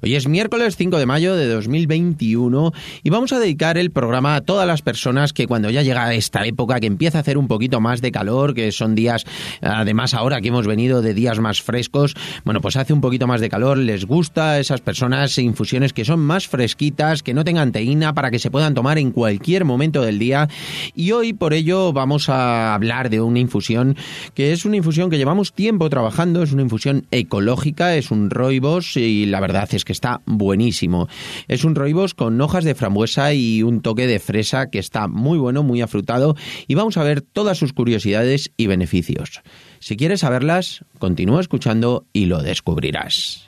Hoy es miércoles 5 de mayo de 2021 y vamos a dedicar el programa a todas las personas que cuando ya llega esta época que empieza a hacer un poquito más de calor, que son días, además ahora que hemos venido de días más frescos, bueno, pues hace un poquito más de calor, les gusta a esas personas infusiones que son más fresquitas, que no tengan teína para que se puedan tomar en cualquier momento del día. Y hoy por ello vamos a hablar de una infusión que es una infusión que llevamos tiempo trabajando, es una infusión ecológica, es un roibos y la verdad es que está buenísimo. Es un roibos con hojas de frambuesa y un toque de fresa que está muy bueno, muy afrutado y vamos a ver todas sus curiosidades y beneficios. Si quieres saberlas, continúa escuchando y lo descubrirás.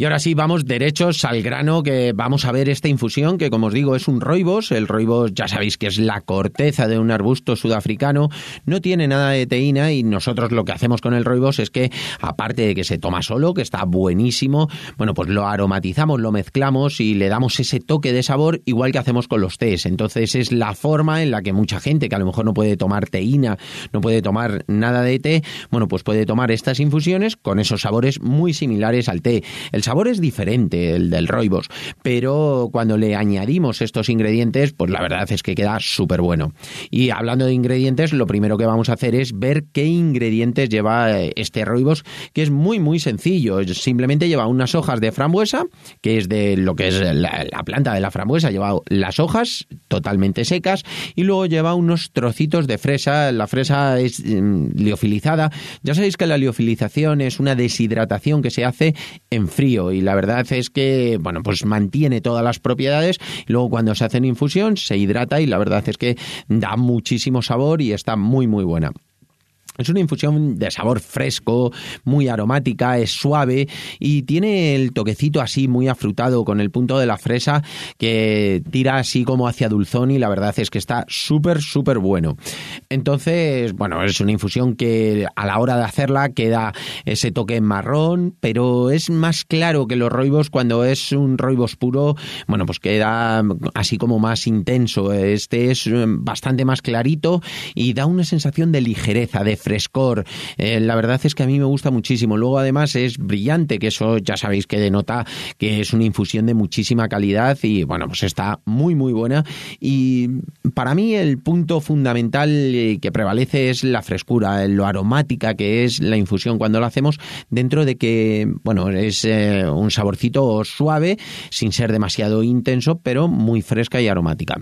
Y ahora sí, vamos derechos al grano, que vamos a ver esta infusión, que como os digo es un roibos. El roibos ya sabéis que es la corteza de un arbusto sudafricano, no tiene nada de teína y nosotros lo que hacemos con el roibos es que, aparte de que se toma solo, que está buenísimo, bueno, pues lo aromatizamos, lo mezclamos y le damos ese toque de sabor igual que hacemos con los tés. Entonces es la forma en la que mucha gente que a lo mejor no puede tomar teína, no puede tomar nada de té, bueno, pues puede tomar estas infusiones con esos sabores muy similares al té. Sabor es diferente, el del roibos, pero cuando le añadimos estos ingredientes, pues la verdad es que queda súper bueno. Y hablando de ingredientes, lo primero que vamos a hacer es ver qué ingredientes lleva eh, este roibos, que es muy, muy sencillo. Simplemente lleva unas hojas de frambuesa, que es de lo que es la, planta de la frambuesa, lleva las hojas totalmente secas y luego lleva unos trocitos de fresa. La fresa es mm, liofilizada. Ya sabéis que la liofilización es una deshidratación que se hace en frío y la verdad es que, bueno, pues mantiene todas las propiedades. Luego cuando se hace en infusión se hidrata y la verdad es que da muchísimo sabor y está muy muy buena. Es una infusión de sabor fresco, muy aromática, es suave y tiene el toquecito así muy afrutado con el punto de la fresa que tira así como hacia dulzón y la verdad es que está súper, súper bueno. Entonces, bueno, es una infusión que a la hora de hacerla queda ese toque marrón, pero es más claro que los roibos cuando es un roibos puro, bueno, pues queda así como más intenso. Este es bastante más clarito y da una sensación de ligereza, de frescor. Eh, la verdad es que a mí me gusta muchísimo. Luego además es brillante, que eso ya sabéis que denota que es una infusión de muchísima calidad y bueno, pues está muy muy buena. Y para mí el punto fundamental eh, que prevalece es la frescura, lo aromática que es la infusión cuando lo hacemos dentro de que, bueno, es eh, un saborcito suave, sin ser demasiado intenso, pero muy fresca y aromática.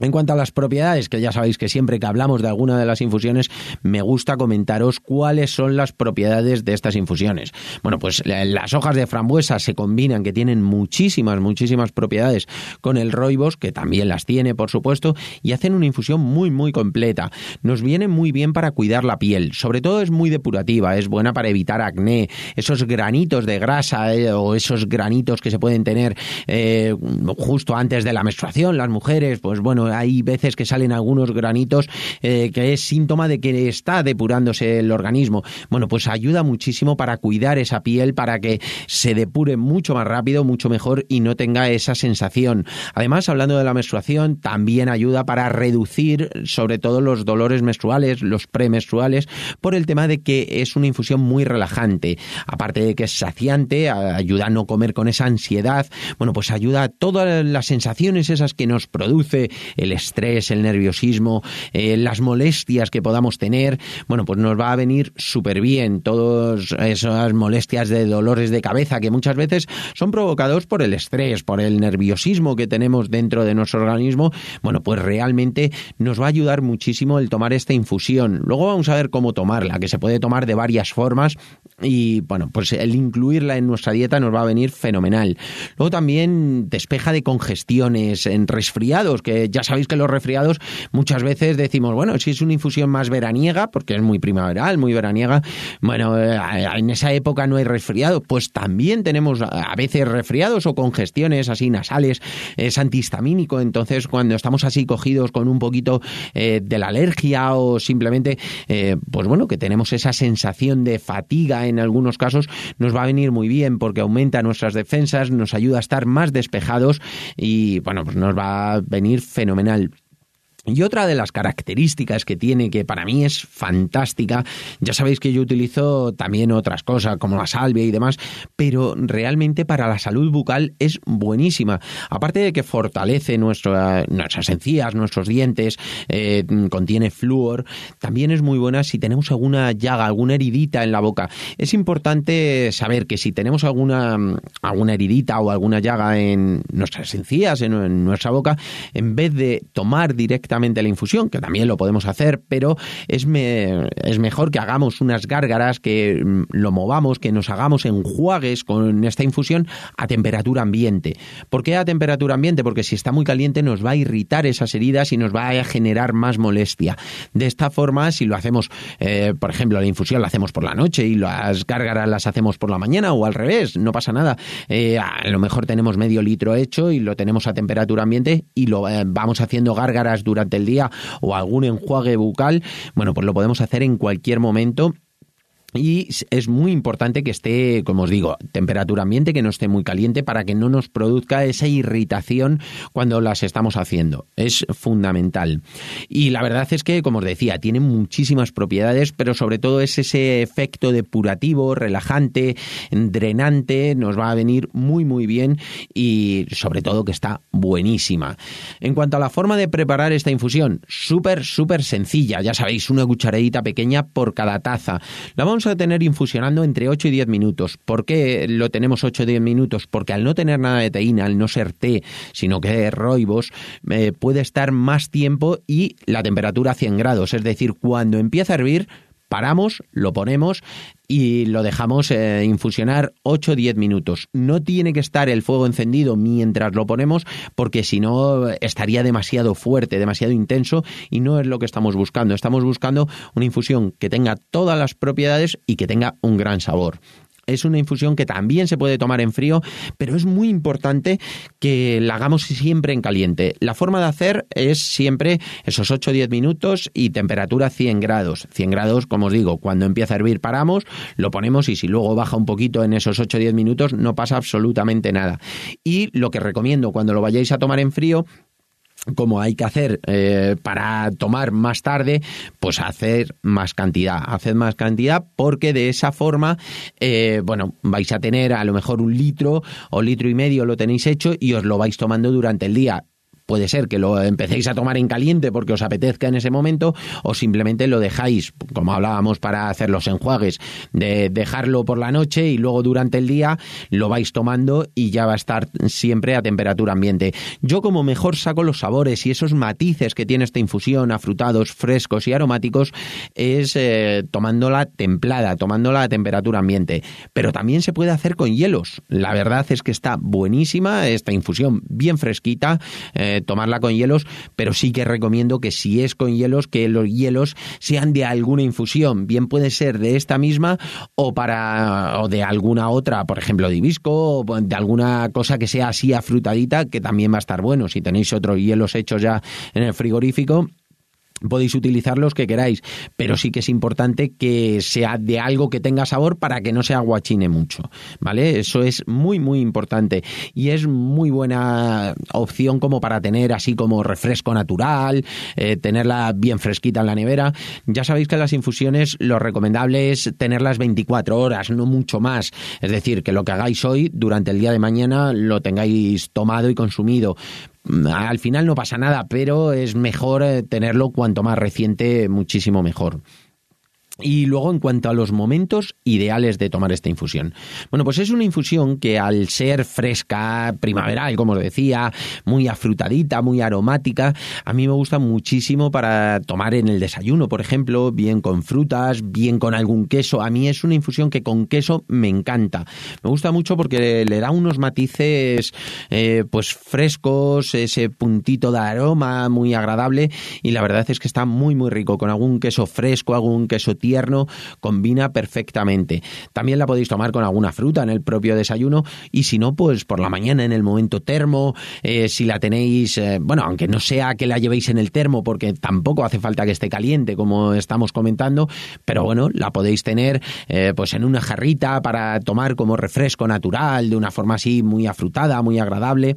En cuanto a las propiedades, que ya sabéis que siempre que hablamos de alguna de las infusiones, me gusta comentaros cuáles son las propiedades de estas infusiones. Bueno, pues las hojas de frambuesa se combinan, que tienen muchísimas, muchísimas propiedades, con el roibos, que también las tiene, por supuesto, y hacen una infusión muy, muy completa. Nos viene muy bien para cuidar la piel, sobre todo es muy depurativa, es buena para evitar acné, esos granitos de grasa eh, o esos granitos que se pueden tener eh, justo antes de la menstruación, las mujeres, pues bueno, hay veces que salen algunos granitos eh, que es síntoma de que está depurándose el organismo. Bueno, pues ayuda muchísimo para cuidar esa piel, para que se depure mucho más rápido, mucho mejor y no tenga esa sensación. Además, hablando de la menstruación, también ayuda para reducir sobre todo los dolores menstruales, los premenstruales, por el tema de que es una infusión muy relajante. Aparte de que es saciante, ayuda a no comer con esa ansiedad, bueno, pues ayuda a todas las sensaciones esas que nos produce el estrés, el nerviosismo, eh, las molestias que podamos tener, bueno, pues nos va a venir súper bien todas esas molestias de dolores de cabeza que muchas veces son provocados por el estrés, por el nerviosismo que tenemos dentro de nuestro organismo, bueno, pues realmente nos va a ayudar muchísimo el tomar esta infusión. Luego vamos a ver cómo tomarla, que se puede tomar de varias formas y bueno, pues el incluirla en nuestra dieta nos va a venir fenomenal. Luego también despeja de congestiones, en resfriados, que ya sabéis que los resfriados muchas veces decimos, bueno, si es una infusión más veraniega, porque es muy primaveral, muy veraniega, bueno, eh, en esa época no hay resfriado, pues también tenemos a veces resfriados o congestiones así nasales, es antihistamínico, entonces cuando estamos así cogidos con un poquito eh, de la alergia o simplemente, eh, pues bueno, que tenemos esa sensación de fatiga en algunos casos, nos va a venir muy bien porque aumenta nuestras defensas, nos ayuda a estar más despejados y bueno, pues nos va a venir fenomenal fenomenal. Y otra de las características que tiene, que para mí es fantástica, ya sabéis que yo utilizo también otras cosas como la salvia y demás, pero realmente para la salud bucal es buenísima. Aparte de que fortalece nuestras encías, nuestros dientes, eh, contiene flúor, también es muy buena si tenemos alguna llaga, alguna heridita en la boca. Es importante saber que si tenemos alguna, alguna heridita o alguna llaga en nuestras encías, en nuestra boca, en vez de tomar directamente la infusión, que también lo podemos hacer, pero es, es mejor que hagamos unas gárgaras, que mm, lo movamos, que nos hagamos enjuagues con esta infusión a temperatura ambiente. ¿Por qué a temperatura ambiente? Porque si está muy caliente nos va a irritar esas heridas y nos va a generar más molestia. De esta forma, si lo hacemos, eh, por ejemplo, la infusión la hacemos por la noche y las gárgaras las hacemos por la mañana o al revés, no pasa nada. Eh, a lo mejor tenemos medio litro hecho y lo tenemos a temperatura ambiente y lo eh, vamos haciendo gárgaras durante el día o algún enjuague bucal, bueno, pues lo podemos hacer en cualquier momento y es muy importante que esté, como os digo, temperatura ambiente, que no esté muy caliente para que no nos produzca esa irritación cuando las estamos haciendo. Es fundamental. Y la verdad es que, como os decía, tiene muchísimas propiedades, pero sobre todo es ese efecto depurativo, relajante, drenante, nos va a venir muy muy bien y sobre todo que está buenísima. En cuanto a la forma de preparar esta infusión, súper, súper sencilla. Ya sabéis, una cucharadita pequeña por cada taza. A tener infusionando entre 8 y 10 minutos. ¿Por qué lo tenemos 8 o 10 minutos? Porque al no tener nada de teína, al no ser té, sino que es roibos, eh, puede estar más tiempo y la temperatura a 100 grados. Es decir, cuando empieza a hervir, paramos, lo ponemos y lo dejamos eh, infusionar 8 o 10 minutos. No tiene que estar el fuego encendido mientras lo ponemos porque si no estaría demasiado fuerte, demasiado intenso y no es lo que estamos buscando. Estamos buscando una infusión que tenga todas las propiedades y que tenga un gran sabor es una infusión que también se puede tomar en frío, pero es muy importante que la hagamos siempre en caliente. La forma de hacer es siempre esos 8 o 10 minutos y temperatura 100 grados. 100 grados, como os digo, cuando empieza a hervir paramos, lo ponemos y si luego baja un poquito en esos 8 o 10 minutos no pasa absolutamente nada. Y lo que recomiendo cuando lo vayáis a tomar en frío como hay que hacer eh, para tomar más tarde, pues hacer más cantidad, hacer más cantidad porque de esa forma, eh, bueno, vais a tener a lo mejor un litro o litro y medio lo tenéis hecho y os lo vais tomando durante el día puede ser que lo empecéis a tomar en caliente porque os apetezca en ese momento o simplemente lo dejáis, como hablábamos para hacer los enjuagues, de dejarlo por la noche y luego durante el día lo vais tomando y ya va a estar siempre a temperatura ambiente. Yo como mejor saco los sabores y esos matices que tiene esta infusión, afrutados, frescos y aromáticos, es eh, tomándola templada, tomándola a temperatura ambiente. Pero también se puede hacer con hielos. La verdad es que está buenísima esta infusión, bien fresquita. Eh, tomarla con hielos, pero sí que recomiendo que si es con hielos, que los hielos sean de alguna infusión, bien puede ser de esta misma o para o de alguna otra, por ejemplo, de hibisco o de alguna cosa que sea así afrutadita, que también va a estar bueno. Si tenéis otros hielos hechos ya en el frigorífico, podéis utilizar los que queráis, pero sí que es importante que sea de algo que tenga sabor para que no se aguachine mucho, ¿vale? Eso es muy, muy importante y es muy buena opción como para tener así como refresco natural, eh, tenerla bien fresquita en la nevera. Ya sabéis que las infusiones lo recomendable es tenerlas 24 horas, no mucho más. Es decir, que lo que hagáis hoy durante el día de mañana lo tengáis tomado y consumido al final no pasa nada, pero es mejor eh, tenerlo cuanto más reciente, muchísimo mejor. Y luego, en cuanto a los momentos ideales de tomar esta infusión. Bueno, pues es una infusión que al ser fresca, primaveral, como os decía, muy afrutadita, muy aromática, a mí me gusta muchísimo para tomar en el desayuno, por ejemplo, bien con frutas, bien con algún queso. A mí es una infusión que con queso me encanta. Me gusta mucho porque le da unos matices eh, pues frescos, ese puntito de aroma muy agradable y la verdad es que está muy muy rico con algún queso fresco, algún queso tierno combina perfectamente. También la podéis tomar con alguna fruta en el propio desayuno y si no, pues por la mañana en el momento termo, eh, si la tenéis, eh, bueno, aunque no sea que la llevéis en el termo porque tampoco hace falta que esté caliente como estamos comentando, pero bueno, la podéis tener eh, pues en una jarrita para tomar como refresco natural, de una forma así muy afrutada, muy agradable.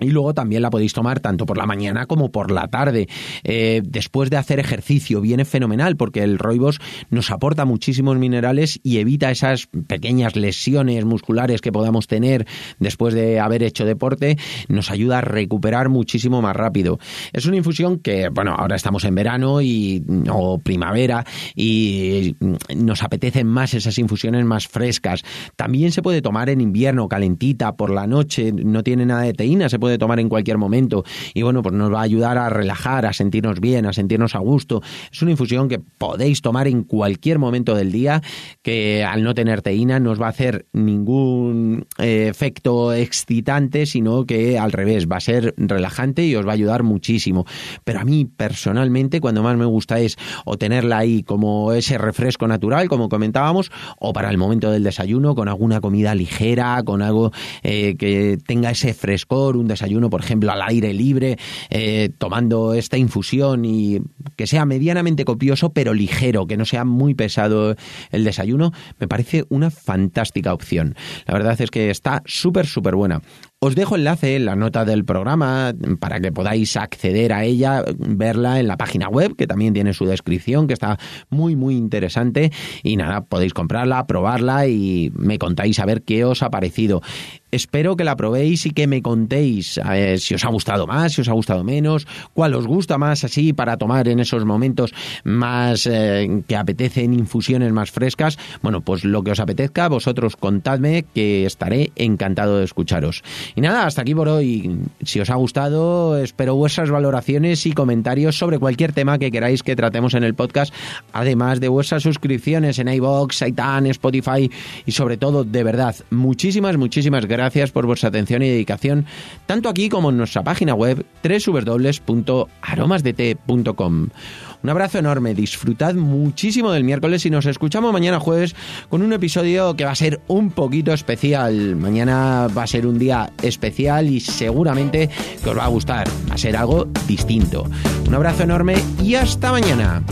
Y luego también la podéis tomar tanto por la mañana como por la tarde. Eh, después de hacer ejercicio viene fenomenal porque el roibos nos aporta muchísimos minerales y evita esas pequeñas lesiones musculares que podamos tener después de haber hecho deporte. Nos ayuda a recuperar muchísimo más rápido. Es una infusión que, bueno, ahora estamos en verano y, o primavera y nos apetecen más esas infusiones más frescas. También se puede tomar en invierno, calentita, por la noche, no tiene nada de teína, se puede de tomar en cualquier momento y bueno, pues nos va a ayudar a relajar, a sentirnos bien, a sentirnos a gusto. Es una infusión que podéis tomar en cualquier momento del día, que al no tener teína no os va a hacer ningún eh, efecto excitante, sino que al revés, va a ser relajante y os va a ayudar muchísimo. Pero a mí personalmente cuando más me gusta es o tenerla ahí como ese refresco natural, como comentábamos, o para el momento del desayuno con alguna comida ligera, con algo eh, que tenga ese frescor, un desayuno, por ejemplo, al aire libre, eh, tomando esta infusión y que sea medianamente copioso, pero ligero, que no sea muy pesado el desayuno, me parece una fantástica opción. La verdad es que está súper, súper buena. Os dejo enlace en la nota del programa para que podáis acceder a ella, verla en la página web, que también tiene su descripción, que está muy, muy interesante. Y nada, podéis comprarla, probarla y me contáis a ver qué os ha parecido. Espero que la probéis y que me contéis eh, si os ha gustado más, si os ha gustado menos, cuál os gusta más así para tomar en esos momentos más eh, que apetecen infusiones más frescas. Bueno, pues lo que os apetezca, vosotros contadme que estaré encantado de escucharos. Y nada, hasta aquí por hoy. Si os ha gustado, espero vuestras valoraciones y comentarios sobre cualquier tema que queráis que tratemos en el podcast, además de vuestras suscripciones en iBox, iTunes, Spotify y sobre todo, de verdad, muchísimas, muchísimas gracias por vuestra atención y dedicación, tanto aquí como en nuestra página web www.aromasdt.com. Un abrazo enorme, disfrutad muchísimo del miércoles y nos escuchamos mañana jueves con un episodio que va a ser un poquito especial. Mañana va a ser un día especial y seguramente que os va a gustar, va a ser algo distinto. Un abrazo enorme y hasta mañana.